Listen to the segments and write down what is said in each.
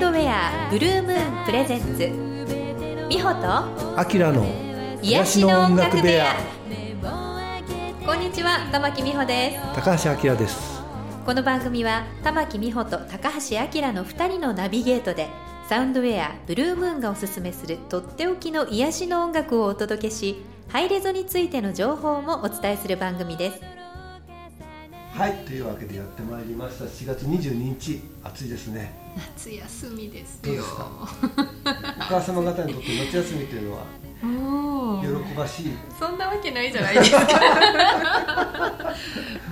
ウンドウェアブルームーンプレゼンツ美穂とアキラの癒しの音楽部屋。こんにちは玉木美穂です。高橋明です。この番組は玉木美穂と高橋明の2人のナビゲートでサウンドウェアブルームーンがおすすめするとっておきの癒しの音楽をお届けしハイレゾについての情報もお伝えする番組です。はいというわけでやってまいりました。4月22日暑いですね。夏休みですどうですか？お母様方にとって夏休みというのはも喜ばしい？そんなわけないじゃないですか。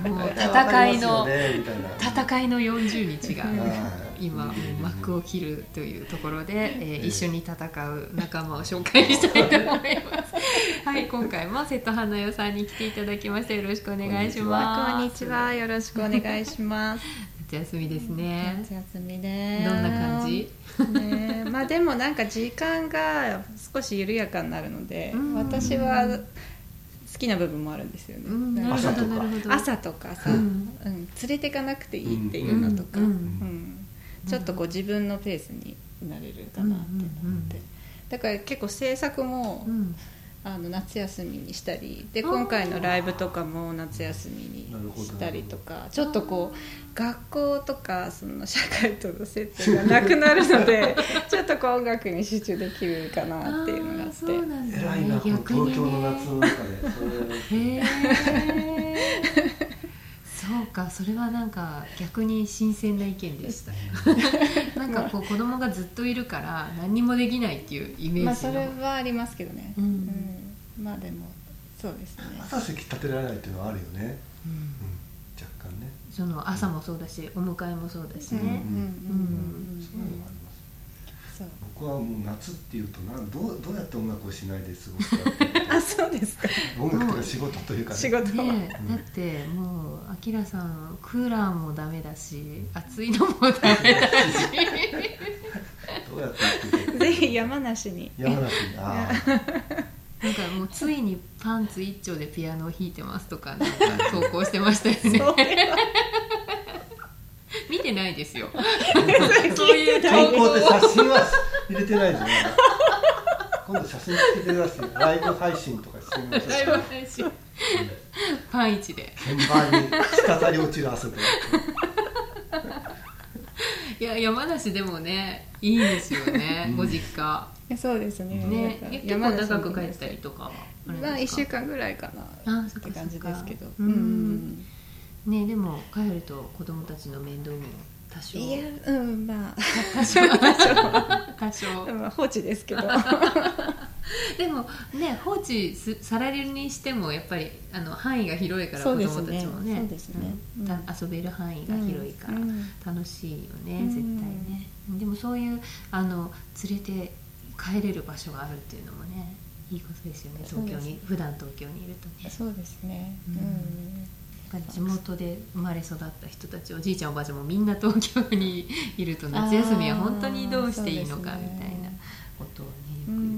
もう戦いの、戦いの40日がはい。今幕を切るというところで、えー一緒に戦う仲間を紹介したいと思います。はい今回も瀬戸花代さんに来ていただきましたよろしくお願いします。こんにちは。よろしくお願いします。夏休みですね。夏休みね。どんな感じ？ね、まあでもなんか時間が少し緩やかになるのでうん、私は好きな部分もあるんですよね。うんなるほ朝とか朝とかさ、ううん。ん、連れていかなくていいっていうのとか、うん。ちょっとこう自分のペースになれるかなって思って、だから結構制作も、うんあの夏休みにしたりで今回のライブとかも夏休みにしたりとかちょっとこう学校とかその社会との接点がなくなるので ちょっとこう音楽に集中できるかなっていうのがあって。あーそうなんだ。ね偉いな東京の夏の中で。それへえそうかそれはなんか逆に新鮮な意見でした なんかこう子供がずっといるから何にもできないっていうイメージの、まあそれはありますけどね、うん。うんまあでもそうですね。朝席立てられないっていうのはあるよね、うん。うん、若干ね。その朝もそうだしお迎えもそうだしうん。うん。うん。ね、うん。そういうのがありますそう。僕はもう夏っていうとなんどうどうやって音楽をしないで過ごすか あそうですか。音楽とか仕事というか、ね、仕事は、ねえだってもうあきらさんクーラーもダメだし暑いのもダメだし。どうやって ぜひ山梨に。山梨に。あなんかもうついにパンツ一丁でピアノを弾いてますとかなんか投稿してましたよね。見てないですよ。そういうあ投稿って写真は入れてないじゃん今度写真つけてください。ライブ配信とかしてみましょう。ライブ配信。パン一で。鍵盤に滴り落ちる汗といや山梨でもねいいですよね、うん。ご実家。いやそうですね。ね結構長く帰ったりとかはまあ1ですか？週間ぐらいかなあそって感じですけど。うん。ねでも帰ると子供たちの面倒も多少。いやうんまあ。多少。多少。まあ 放置ですけど でもね放置すされるにしてもやっぱりあの範囲が広いから子そうですね。供たちもね。そうですね。うん。た遊べる範囲が広いからうん。楽しいよね、うん。絶対ね。でもそういうあの連れて帰れる場所があるっていうのもねいいことですよね。東京に普段東京にいるとね。そうですね。ううん。地元で生まれ育った人たちおじいちゃんおばあちゃんもみんな東京にいると夏休みは本当にどうしていいのかみたいなことをねよくう。ん言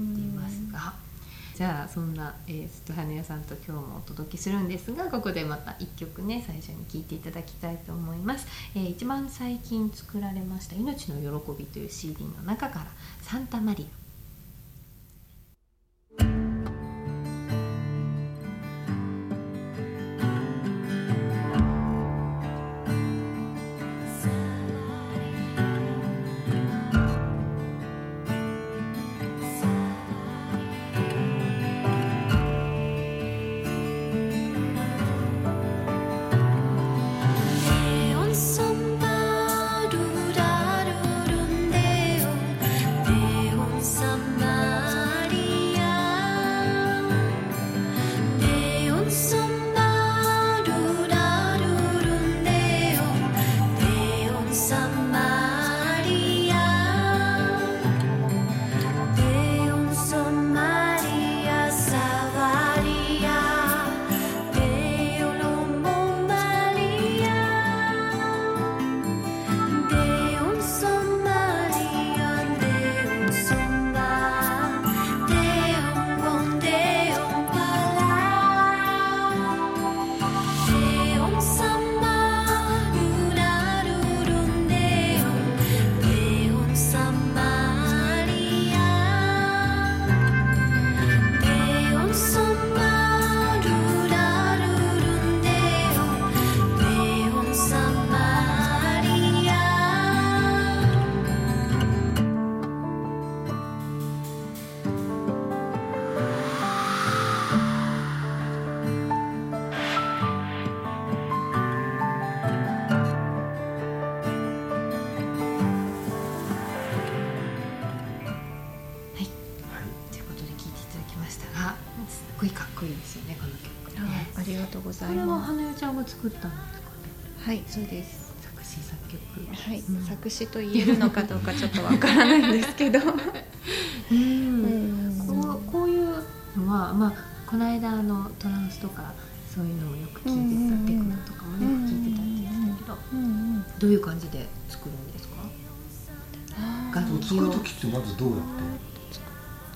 じゃあそんな、えー、すとはねやさんと今日もお届けするんですがここでまた1曲ね最初に聴いていただきたいと思います、えー一番最近作られました「命の喜び」という CD の中から「サンタマリア」作詞と言えるのかどうかちょっとわからないんですけど、うん。うん。こうこういうのはまあこの間あのトランスとかそういうのもよく聞いてた、うんテクノとかもよく聞いてたんですけど、うんうんどういう感じで作るんですか？あ楽ー作る時ってまずどうやっ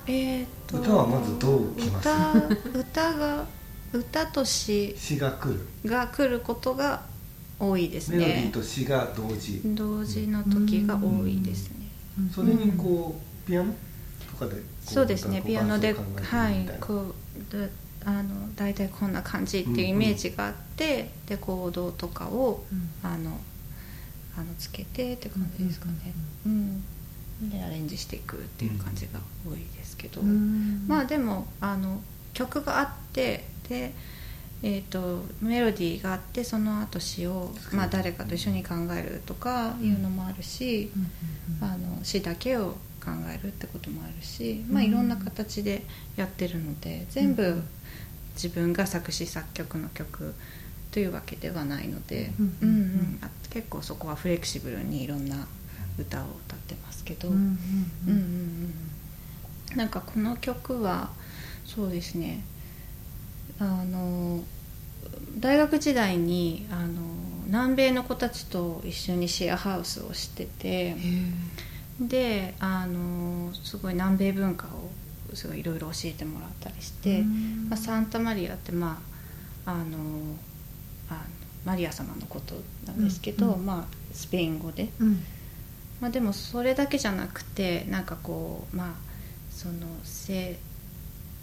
えーと歌はまずどう来ます？歌歌が歌と詩が来る。が来ることが多いですメロディーねと詩が同時。同時の時が多いですね。それにこうピアノとかでこそうですね。こピアノではいこうであの大体こんな感じっていうイメージがあって、でコードとかをうん。あのあのつけてって感じですかね、うん。でアレンジしていくっていう感じが多いですけど、うん。まあでもあの曲があってで、えー、とメロディーがあってその後詩を、まあ、誰かと一緒に考えるとかいうのもあるし、うんあの詩だけを考えるってこともあるし、まあ、うんいろんな形でやってるので全部うん自分が作詞作曲の曲というわけではないので、うんうん結構そこはフレキシブルにいろんな歌を歌ってますけど、なんかこの曲はそうですねあの大学時代にあの南米の子たちと一緒にシェアハウスをしててであのすごい南米文化をすごいいろいろ教えてもらったりして、うん。まあ、サンタマリアってまああのあのマリア様のことなんですけど、うんうん。まあ、スペイン語で。うん。まあ、でもそれだけじゃなくてなんかこうまあその聖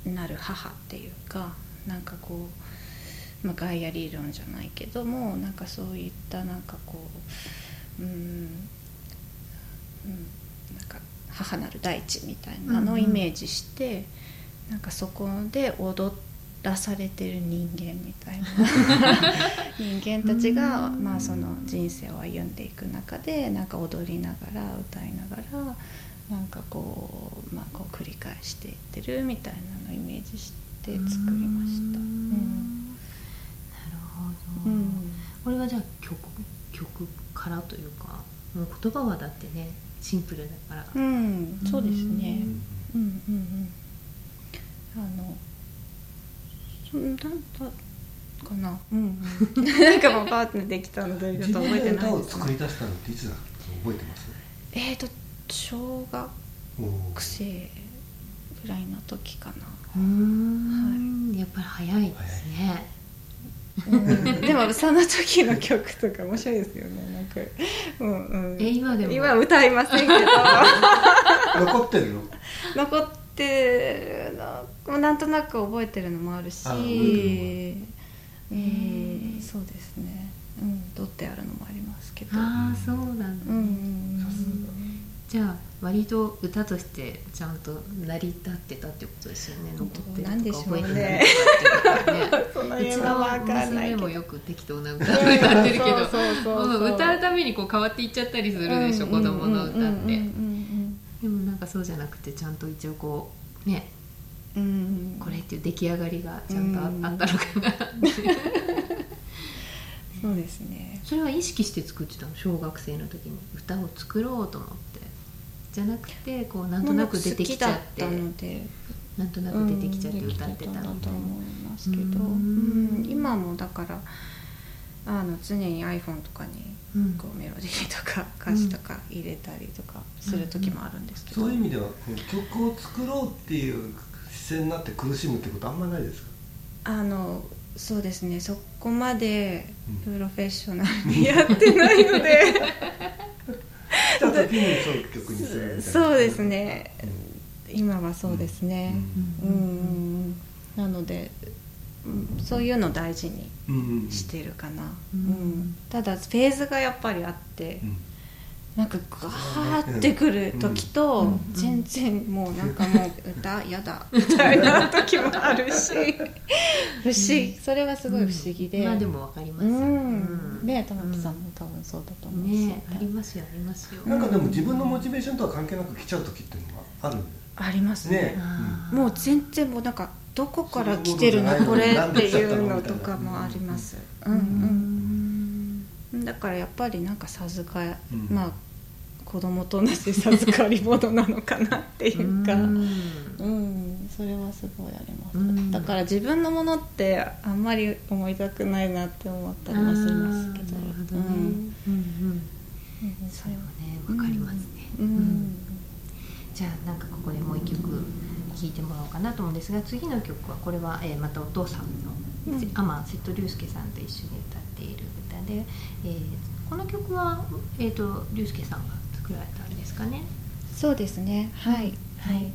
なる母っていうかなんかこう、まあ、ガイア理論じゃないけどもなんかそういったなんかこううん、うん、なんか母なる大地みたいなのをイメージして、なんかそこで踊らされてる人間みたいな 人間たちが、うん。まあ、その人生を歩んでいく中でなんか踊りながら歌いながらなんかこう,、まあ、こう繰り返していってるみたいなのをイメージして作りました。うんこれはじゃあ曲曲からというかもう言葉はだってねシンプルだから、うん、そうですね。うんうんうんうん。あの、そんなんだかな？うんうん。なんかもうパーってできたのでちょっ自と覚えてないです、ね。作り出したのっていつだ？か覚えてます？えっ、と小学生ぐらいの時かな。うーんやっぱり早いですねうん、でもその時の曲とか面白いですよね。なんか、うんうん。え今でも？今歌いませんけど。残ってるの？残ってるのなんとなく覚えてるのもあるし。うん。そうですね。うん取ってあるのもありますけど。ああそうなんだ、うん。じゃあ割と歌としてちゃんと成り立ってたってことですよね残ってるとしょうね。か覚えてないとかっていうかねうち娘もよく適当な歌を歌ってるけど歌うためにこう変わっていっちゃったりするでしょ、子供の歌って、でもなんかそうじゃなくてちゃんと一応こうねうん。これっていう出来上がりがちゃんとあ,、ったのかな そうですね。それは意識して作ってたの？小学生の時に。歌を作ろうと思ってじゃなくてこうなんとなく出てきちゃって。なんとなく出てきちゃって歌ってたみたいな、うんと思いますけど、うんうん。今もだからあの常に iPhone とかにうん。こうメロディーとか歌詞とか入れたりとかする時もあるんですけど、そういう意味では曲を作ろうっていう姿勢になって苦しむってことあんまないですか？あのそうですね。そこまでうん。プロフェッショナルにやってないので。来 た時にそにするみたいなそうですね。今はそうですね。ううん。んうん。うん。なので、うんそういうのを大事にうんうんうんしてるかな、ううん。ん。ただフェーズがやっぱりあって、うんなんかガーってくる時と、うん。全然もうなんかもう歌やだ。みたいな時もあるし。不思議。それはすごい不思議で、まあでもわかりますうよ、ん。ね玉木さんも多分そうだと思うし、ねありますよありますよ、なんかでも自分のモチベーションとは関係なく来ちゃう時っていうのがあるんありますね。ね。もう全然もうなんかどこから来てるのこれっていうのとかもあります。うんうんだからやっぱりなんか授か、うん、まあ子供と同じ授かり物なのかなっていうか。うん。それはすごいあります。だから自分のものってあんまり思いたくないなって思ったりもしますけど。うん。うんそれはねわかりますね、うん。じゃあなんかここでもう一曲聴いてもらおうかなと思うんですが次の曲はこれは、えー、またお父さんの、うん、アマ瀬戸龍介さんと一緒に歌っている歌で、えー、この曲は、えーと、龍介さんが作られたんですかね？そうですね。はい、はい、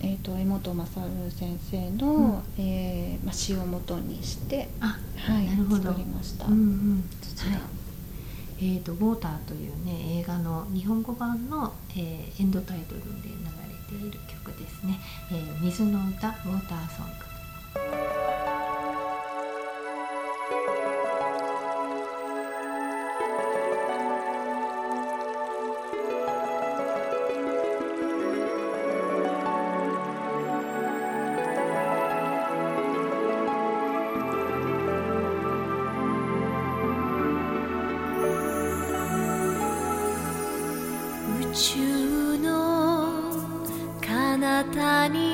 えーと、江本勝先生の、うん、えー、まあ、詩をもとにしてあ、はい、なるほど。作りました。うんうん、は。い。えーと「ウォーター」というね映画の日本語版の、えー、エンドタイトルで流ている曲ですね「えー、水の歌ウォーターソング」他。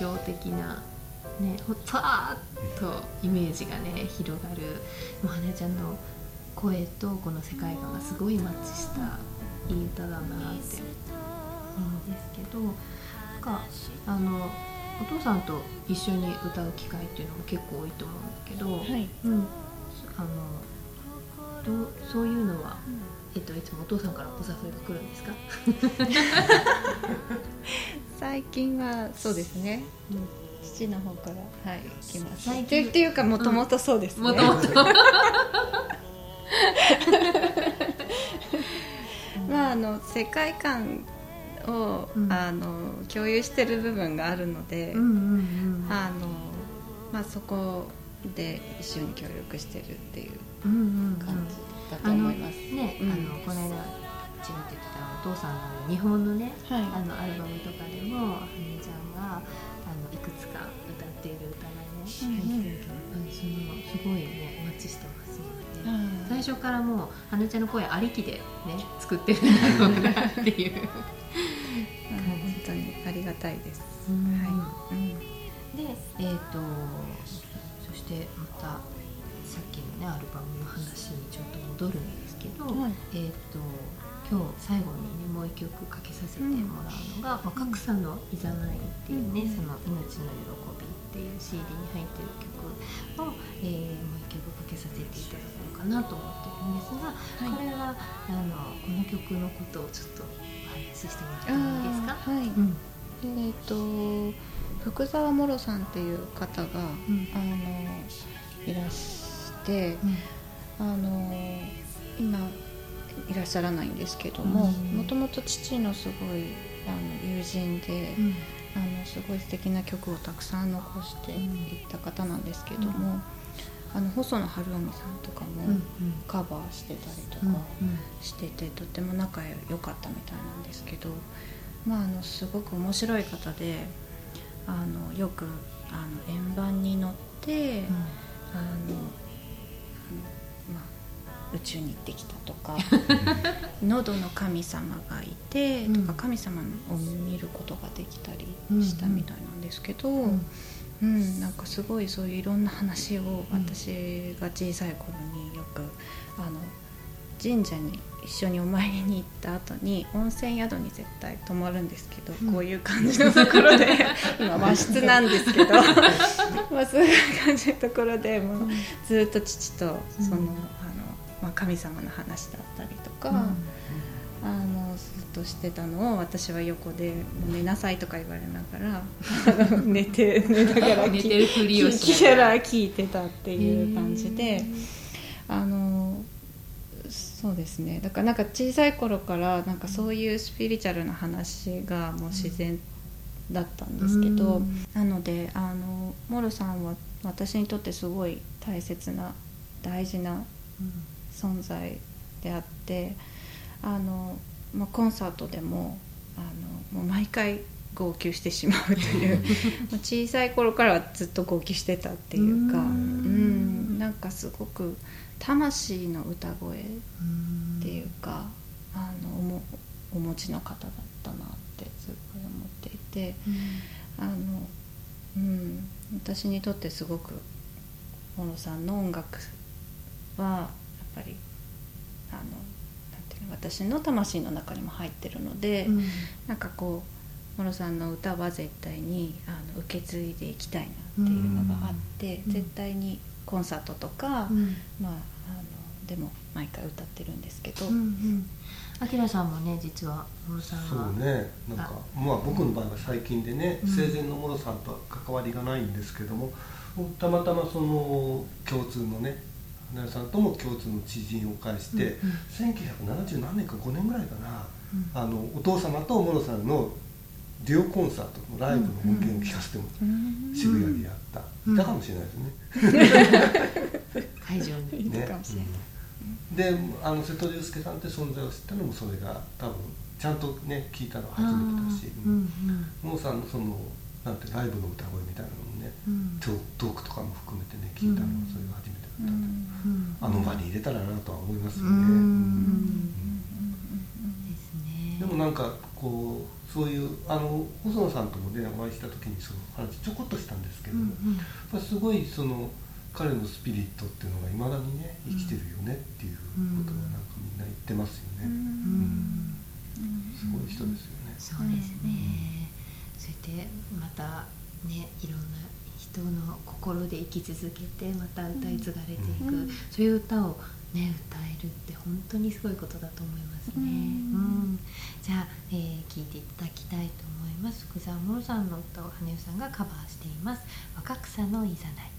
象的なねふわーっとイメージがね広がるもう羽ちゃんの声とこの世界観がすごいマッチしたいい歌だなって。思うんですけどなんかあのお父さんと一緒に歌う機会っていうのも結構多いと思うんだけど、はい、うん、あのどそういうのは、えっと、いつもお父さんからお誘いが来るんですか？最近はそうですね、うん、父の方からはい来ますってっていうかもともとそうですね、もともとまああの世界観を、うん、あの共有してる部分があるので、あのまあそこで一緒に協力してるっていう感じだと思います。ね、あのこの間ちらってきたお父さんの日本のね、はい、あのアルバムとかでもはねちゃんがあのいくつか歌っている歌がね入ってるけど、うん、そのすごいねマッチしてますので、最初からもうはねちゃんの声ありきでね作ってるんだろうなっていう。本当にありがたいです。はい、うん、でえっ、ー、とそしてまたさっきのねアルバムの話にちょっと戻るんですけど、はい、えっ、と今日最後にねもう一曲かけさせてもらうのが「若草のいざない」っていうね、その「命の喜び」っていう CD に入ってる曲を、えー、もう一曲かけさせていただこうかなと思ってるんですが、はい、これはあのこの曲のことをちょっとお話ししてもらってもいいですか？はい、うん、えっ、と福沢もろさんっていう方が、うん、あのいらして、うん、あの今いらっしゃらないんですけどももともと父のすごいあの友人で、うん、あのすごい素敵な曲をたくさん残していった方なんですけども、あの細野晴臣さんとかもカバーしてたりとかしてて、とっても仲良かったみたいなんですけど、まあ、あのすごく面白い方であのよくあの円盤に乗って、宙に行ってきたとか 喉の神様がいてとか神様を見ることができたりしたみたいなんですけど、うん、うん、なんかすごいそういういろんな話を私が小さい頃によくあの神社に一緒にお参りに行った後に温泉宿に絶対泊まるんですけど、うん、こういう感じのところで 今和室なんですけど まあそういう感じのところでもうずっと父とその、まあ、神様の話だったりとか、うん、あのずっとしてたのを私は横で「寝なさい」とか言われながら 寝て寝ながら 寝てるふりをしながら。聞いてたっていう感じであのそうですね。だからなんか小さい頃からなんかそういうスピリチュアルな話がもう自然だったんですけど、うん、なのであのモロさんは私にとってすごい大切な大事な存在であってあの、まあ、コンサートでもあのもう毎回号泣してしまうという 小さい頃からはずっと号泣してたっていうかうん。なんかすごく魂の歌声っていうかあのお持ちの方だったなってすごい思っていてあの、うん、私にとってすごく小野さんの音楽はぱりあのなんていうの私の魂の中にも入ってるので、うん、なんかこう諸さんの歌は絶対にあの受け継いでいきたいなっていうのがあって、うん、絶対にコンサートとか、うん、まああのでも毎回歌ってるんですけど。あきらさんもね実は諸さんは。そうねなんかまあ僕の場合は最近でね、生前の諸さんとは関わりがないんですけどもたまたまその共通のねさんとも共通の知人を介して、うんうん、1970何年か5年ぐらいかな、うん、あのお父様とモロさんのデュオコンサートのライブの音源を聞かせても、うん。うん、渋谷でやった、うん、いたかもしれないですね。会場に。いたかもしれない、ね、であの瀬戸龍介さんって存在を知ったのもそれが多分ちゃんとね聞いたのは初めてだし、うん。うん、モロさんのそのなんてライブの歌声みたいなのもね、うん、トークとかも含めてね聞いたのはそれが初めてあの場に入れたらなとは思いますよね。でもなんかこうそういうあの細野さんともねお会いした時にその話ちょこっとしたんですけども、うんうん、すごいその彼のスピリットっていうのがいまだにね生きてるよねっていうことはなんかみんな言ってますよね。うん、すごい人ですよね。そうですね。それでまたねいろんな人の心で生き続けてまた歌い継がれていく、うん、そういう歌をね歌えるって本当にすごいことだと思いますね。うん、うん、じゃあ、えー、聞いていただきたいと思います。福沢もろさんの歌を羽生さんがカバーしています。若草のいざない。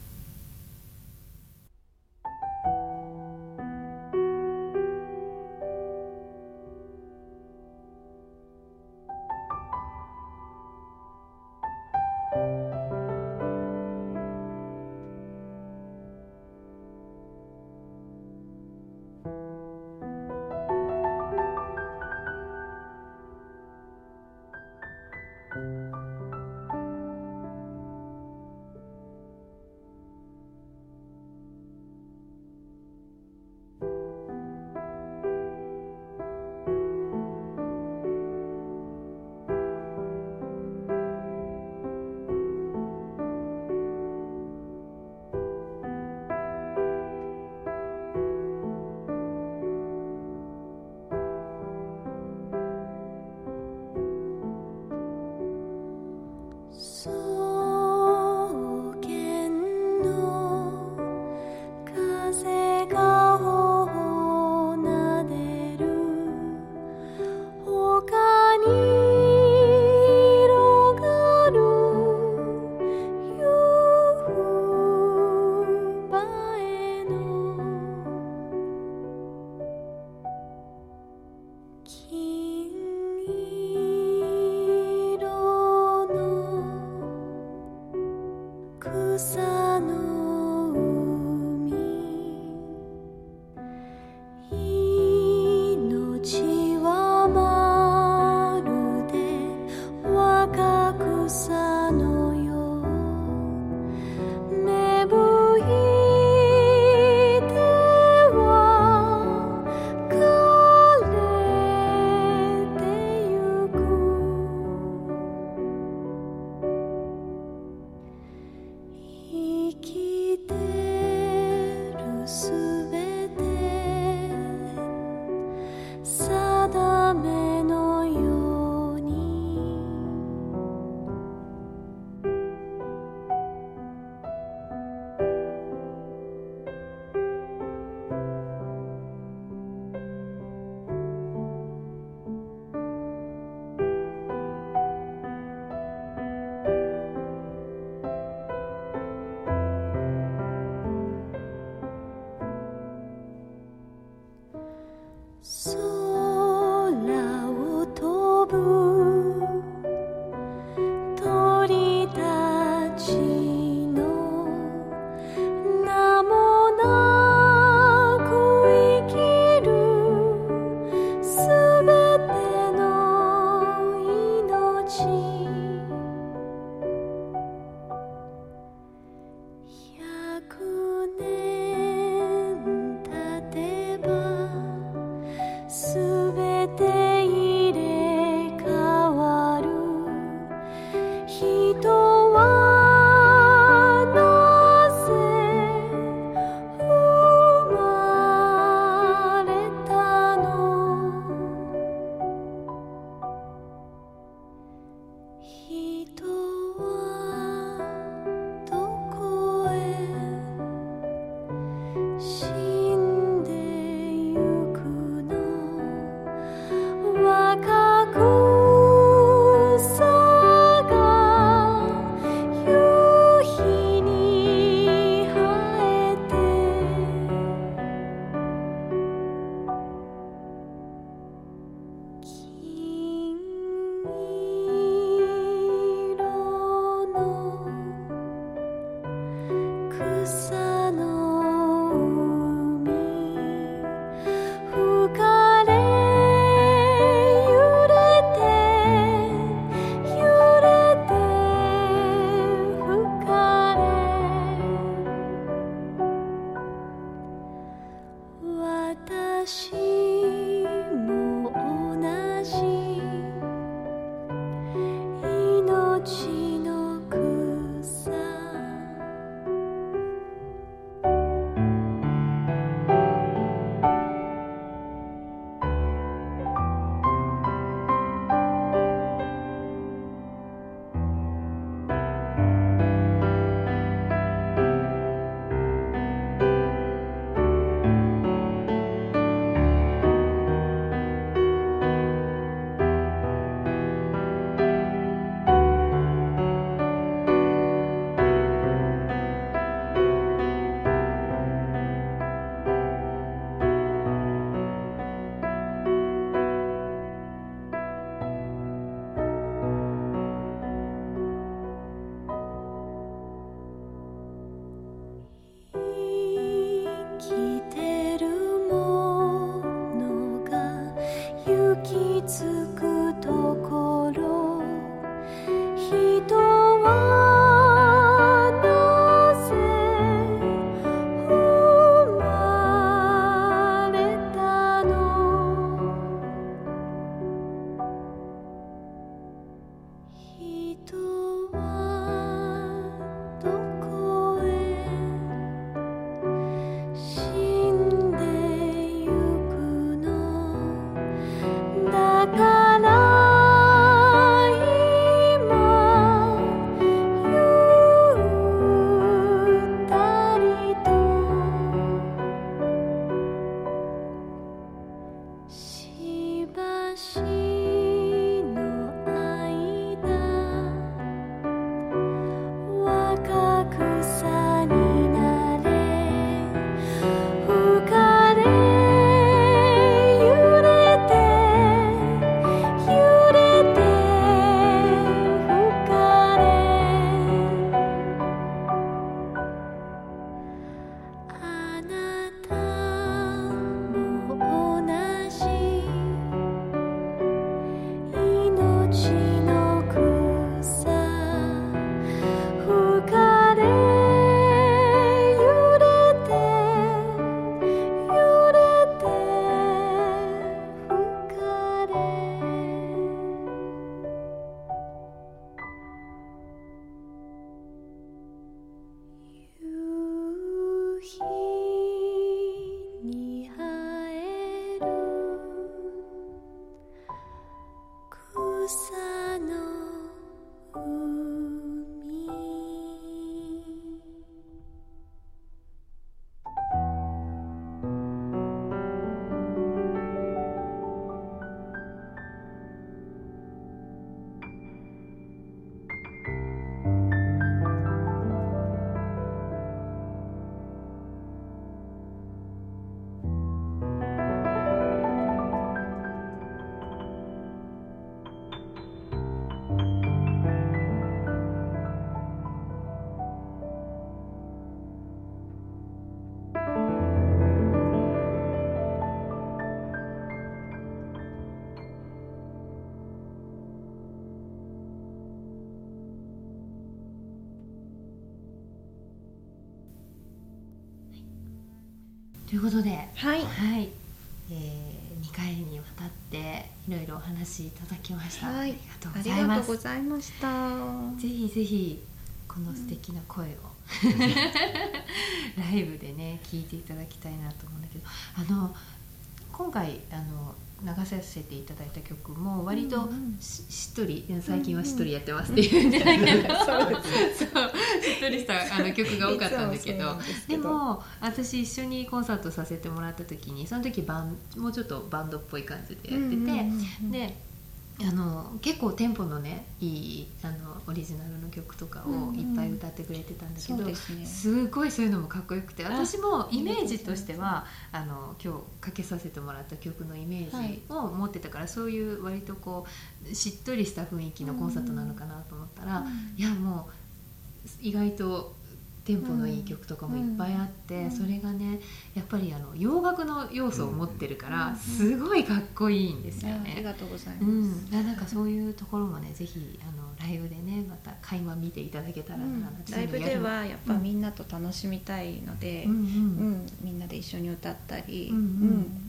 ということで、はい。はい。えー、2回にわたっていろいろお話しいただきました、はい。ありがとうごあざいます。りがとうございました。ぜひぜひこの素敵な声を、ライブでね聞いていただきたいなと思うんだけどあの今回あの流させていただいた曲も割とし,、しっとり最近はしっとりやってますっていうんじゃないけど、そうしっとりしたあの曲が多かったんだけど。でも私一緒にコンサートさせてもらった時にその時バンもうちょっとバンドっぽい感じでやってて、であの結構テンポのねいいあのオリジナルの曲とかをいっぱい歌ってくれてたんだけど、そうですね。すごいそういうのもかっこよくて私もイメージとしてはあの今日かけさせてもらった曲のイメージを持ってたから、そういう割とこうしっとりした雰囲気のコンサートなのかなと思ったら、いやもう意外とテンポのいい曲とかもいっぱいあって、うん。それがねやっぱりあの洋楽の要素を持ってるから、うん。すごいかっこいいんですよあありね。がとうございます、うん、なんかそういうところもねぜひあのライブでねまた垣間見ていただけたらな、うん。ライブではやっぱみんなと楽しみたいので、うん。うん。うん。みんなで一緒に歌ったり、うん。うん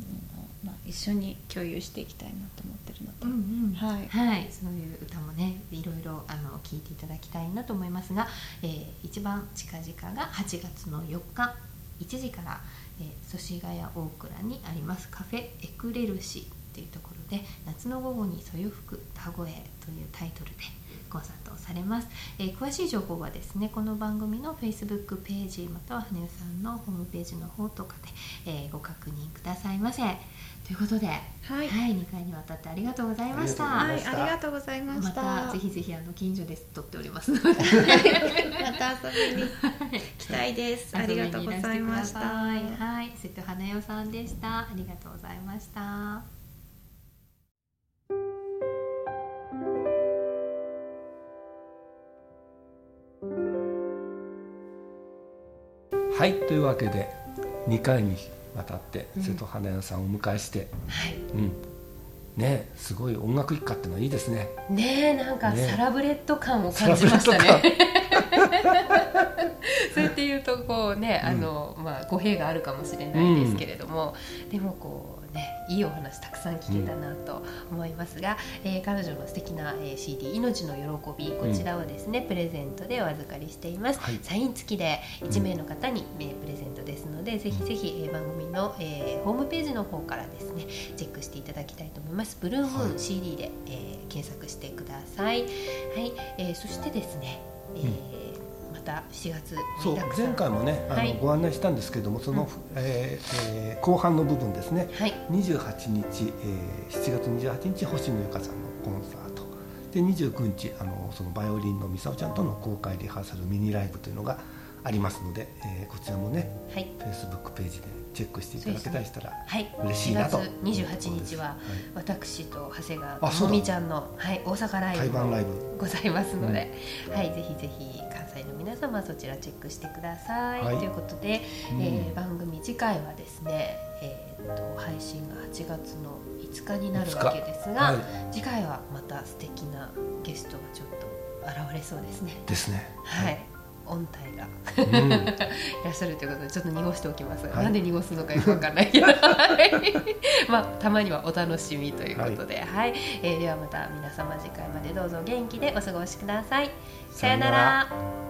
まあ、一緒に共有していきたいなと思ってるので、うんうん。はい。はい、そういう歌もねいろいろあの聞いていただきたいなと思いますが、えー一番近々が8月の4日1時から、えー、祖師ヶ谷大倉にありますカフェエクレルシーっていうところで「夏の午後にそよ吹く田越」というタイトルでコンサートをされます、えー詳しい情報はですねこの番組の Facebook ページまたは羽生さんのホームページの方とかで、えーご確認くださいませということで、はいはい、2回にわたってありがとうございました。あはい、りがとうございましたありがとうございまた。たぜひぜひあの近所で撮っておりますので また遊びに来たいです。ありがとうございました。はい、瀬戸花代さんでした。ありがとうございました。はいというわけで2回にわたって瀬戸花屋さんをお迎えして、はい。うん。ねすごい音楽一家ってのはいいですね。ねえなんかねサラブレッド感を感じましたね。そうやって言うとこうね、あのまあ語弊があるかもしれないですけれども、でもこうねいいお話たくさん聞けたなと思いますが、えー彼女の素敵な、えー CD 命の喜びこちらをですね、プレゼントでお預かりしています。はい。サイン付きで1名の方に、えープレゼントですので、ぜひぜひ、えー番組の、えーホームページの方からですねチェックしていただきたいと思います。ブルームーンはい。CD で、えー検索してください。はい、えーそしてですね、えーまた7月そう前回もねあの、はい。ご案内したんですけどもその、うん。えーえー後半の部分ですね。はい。28日、えー7月28日星野由香さんのコンサート。で29日あのそのバイオリンのミサオちゃんとの公開リハーサルミニライブというのがありますので、えーこちらもねはい。Facebook ページでチェックしていただけたりしたらはい、嬉しいなと4月28日ははい。私と長谷川あそうだ。のみちゃんの、はい、大阪ライブライブ。ございますので、はい、ぜひぜひ関西の皆様そちらチェックしてください。はい。ということで、うん。えー番組次回はですね、えー、と配信が8月の5日になるわけですが、はい。次回はまた素敵なゲストがちょっと現れそうですね。ですね。はい、音体が。うん。いらっしゃるということでちょっと濁しておきますが、はい。なんで濁すのかよくわかんない。け どまあたまにはお楽しみということで、はい。えーではまた皆様次回までどうぞ元気でお過ごしください。さよなさよなら